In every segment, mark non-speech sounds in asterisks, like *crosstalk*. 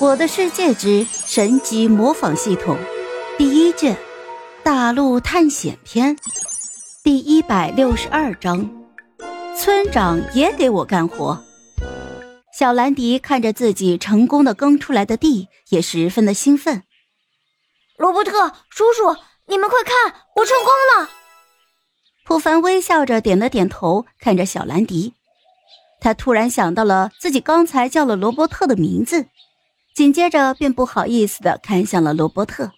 我的世界之神级模仿系统第一卷大陆探险篇第一百六十二章，村长也给我干活。小兰迪看着自己成功的耕出来的地，也十分的兴奋。罗伯特叔叔，你们快看，我成功了！普凡微笑着点了点头，看着小兰迪。他突然想到了自己刚才叫了罗伯特的名字。紧接着便不好意思的看向了罗伯特，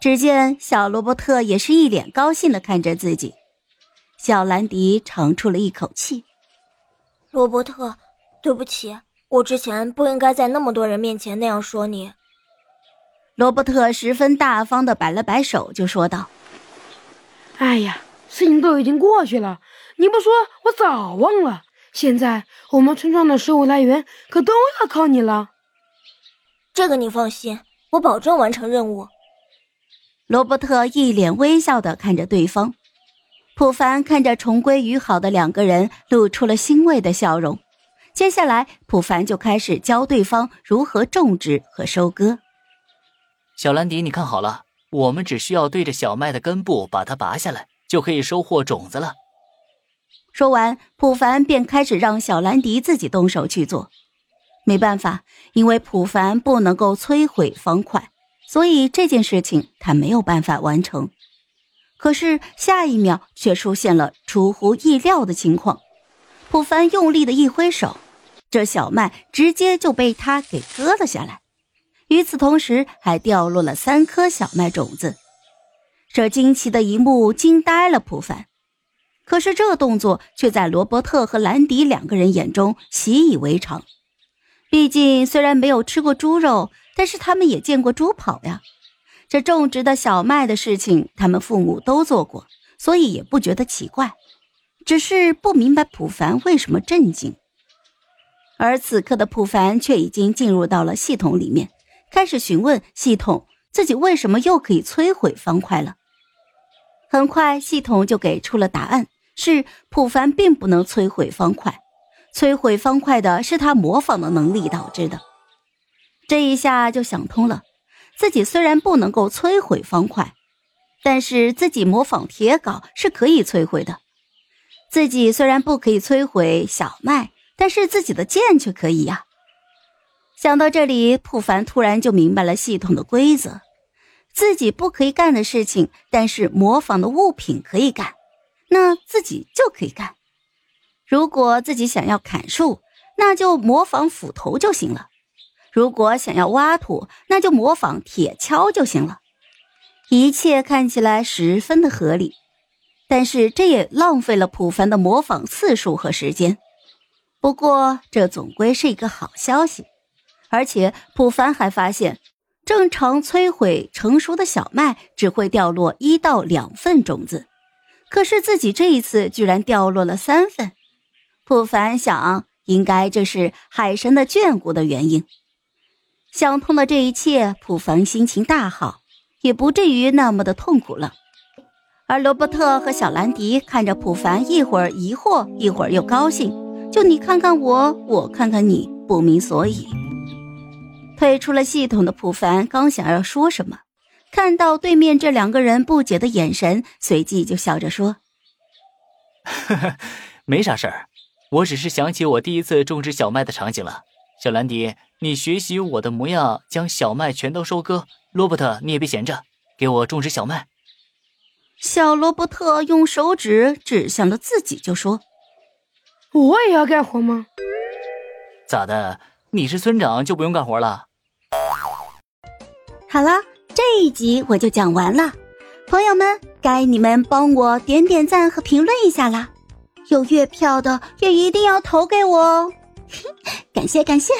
只见小罗伯特也是一脸高兴的看着自己。小兰迪长出了一口气：“罗伯特，对不起，我之前不应该在那么多人面前那样说你。”罗伯特十分大方的摆了摆手，就说道：“哎呀，事情都已经过去了，你不说我早忘了。现在我们村庄的食物来源可都要靠你了。”这个你放心，我保证完成任务。罗伯特一脸微笑的看着对方，普凡看着重归于好的两个人，露出了欣慰的笑容。接下来，普凡就开始教对方如何种植和收割。小兰迪，你看好了，我们只需要对着小麦的根部把它拔下来，就可以收获种子了。说完，普凡便开始让小兰迪自己动手去做。没办法，因为普凡不能够摧毁方块，所以这件事情他没有办法完成。可是下一秒却出现了出乎意料的情况，普凡用力的一挥手，这小麦直接就被他给割了下来。与此同时，还掉落了三颗小麦种子。这惊奇的一幕惊呆了普凡，可是这动作却在罗伯特和兰迪两个人眼中习以为常。毕竟，虽然没有吃过猪肉，但是他们也见过猪跑呀。这种植的小麦的事情，他们父母都做过，所以也不觉得奇怪，只是不明白普凡为什么震惊。而此刻的普凡却已经进入到了系统里面，开始询问系统自己为什么又可以摧毁方块了。很快，系统就给出了答案：是普凡并不能摧毁方块。摧毁方块的是他模仿的能力导致的，这一下就想通了。自己虽然不能够摧毁方块，但是自己模仿铁镐是可以摧毁的。自己虽然不可以摧毁小麦，但是自己的剑却可以呀。想到这里，普凡突然就明白了系统的规则：自己不可以干的事情，但是模仿的物品可以干，那自己就可以干。如果自己想要砍树，那就模仿斧头就行了；如果想要挖土，那就模仿铁锹就行了。一切看起来十分的合理，但是这也浪费了普凡的模仿次数和时间。不过这总归是一个好消息，而且普凡还发现，正常摧毁成熟的小麦只会掉落一到两份种子，可是自己这一次居然掉落了三份。普凡想，应该这是海神的眷顾的原因。想通了这一切，普凡心情大好，也不至于那么的痛苦了。而罗伯特和小兰迪看着普凡，一会儿疑惑，一会儿又高兴，就你看看我，我看看你，不明所以。退出了系统的普凡刚想要说什么，看到对面这两个人不解的眼神，随即就笑着说：“呵呵，没啥事儿。”我只是想起我第一次种植小麦的场景了，小兰迪，你学习我的模样，将小麦全都收割。罗伯特，你也别闲着，给我种植小麦。小罗伯特用手指指向了自己，就说：“我也要干活吗？咋的？你是村长就不用干活了？”好了，这一集我就讲完了，朋友们，该你们帮我点点赞和评论一下啦。有月票的也一定要投给我哦，感 *laughs* 谢感谢。